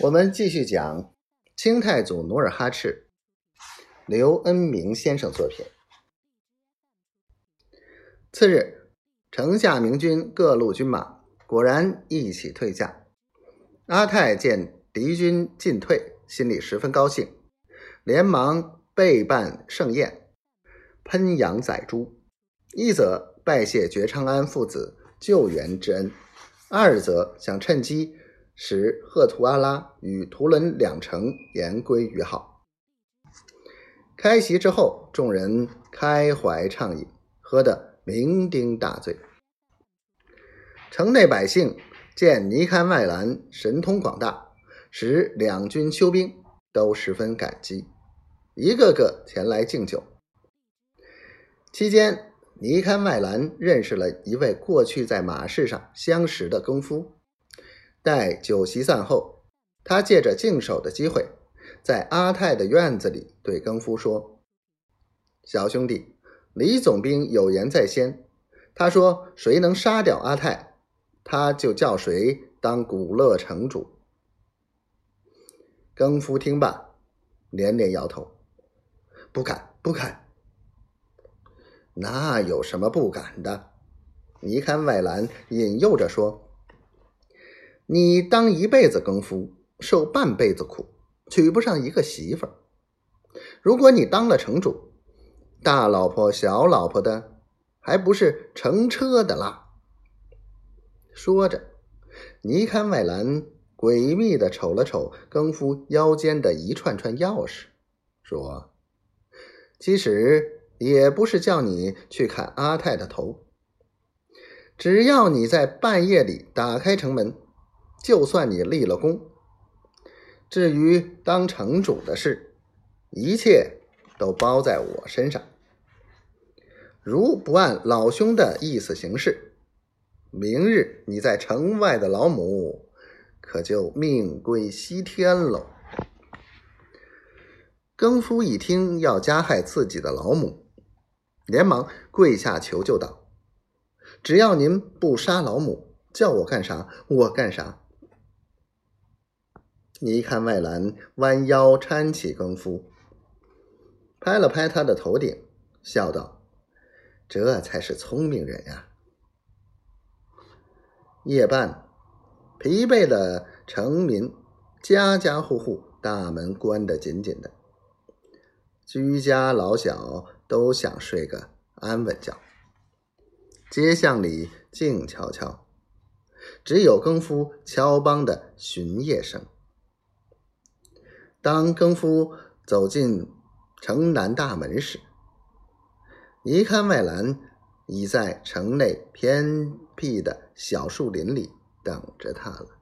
我们继续讲清太祖努尔哈赤，刘恩明先生作品。次日，城下明军各路军马果然一起退下。阿泰见敌军进退，心里十分高兴，连忙备办盛宴，喷羊宰猪，一则拜谢觉昌安父子救援之恩，二则想趁机。使赫图阿拉与图伦两城言归于好。开席之后，众人开怀畅饮，喝得酩酊大醉。城内百姓见尼堪外兰神通广大，使两军休兵，都十分感激，一个个前来敬酒。期间，尼堪外兰认识了一位过去在马市上相识的更夫。待酒席散后，他借着静守的机会，在阿泰的院子里对更夫说：“小兄弟，李总兵有言在先，他说谁能杀掉阿泰，他就叫谁当古乐城主。”更夫听罢，连连摇头：“不敢，不敢。”那有什么不敢的？尼堪外兰引诱着说。你当一辈子更夫，受半辈子苦，娶不上一个媳妇儿。如果你当了城主，大老婆小老婆的，还不是乘车的啦？说着，尼堪外兰诡秘的瞅了瞅更夫腰间的一串串钥匙，说：“其实也不是叫你去砍阿泰的头，只要你在半夜里打开城门。”就算你立了功，至于当城主的事，一切都包在我身上。如不按老兄的意思行事，明日你在城外的老母可就命归西天喽。更夫一听要加害自己的老母，连忙跪下求救道：“只要您不杀老母，叫我干啥我干啥。”你看，外兰弯腰搀起更夫，拍了拍他的头顶，笑道：“这才是聪明人呀。”夜半，疲惫的城民家家户户大门关得紧紧的，居家老小都想睡个安稳觉。街巷里静悄悄，只有更夫敲梆的巡夜声。当更夫走进城南大门时，一看外兰已在城内偏僻的小树林里等着他了。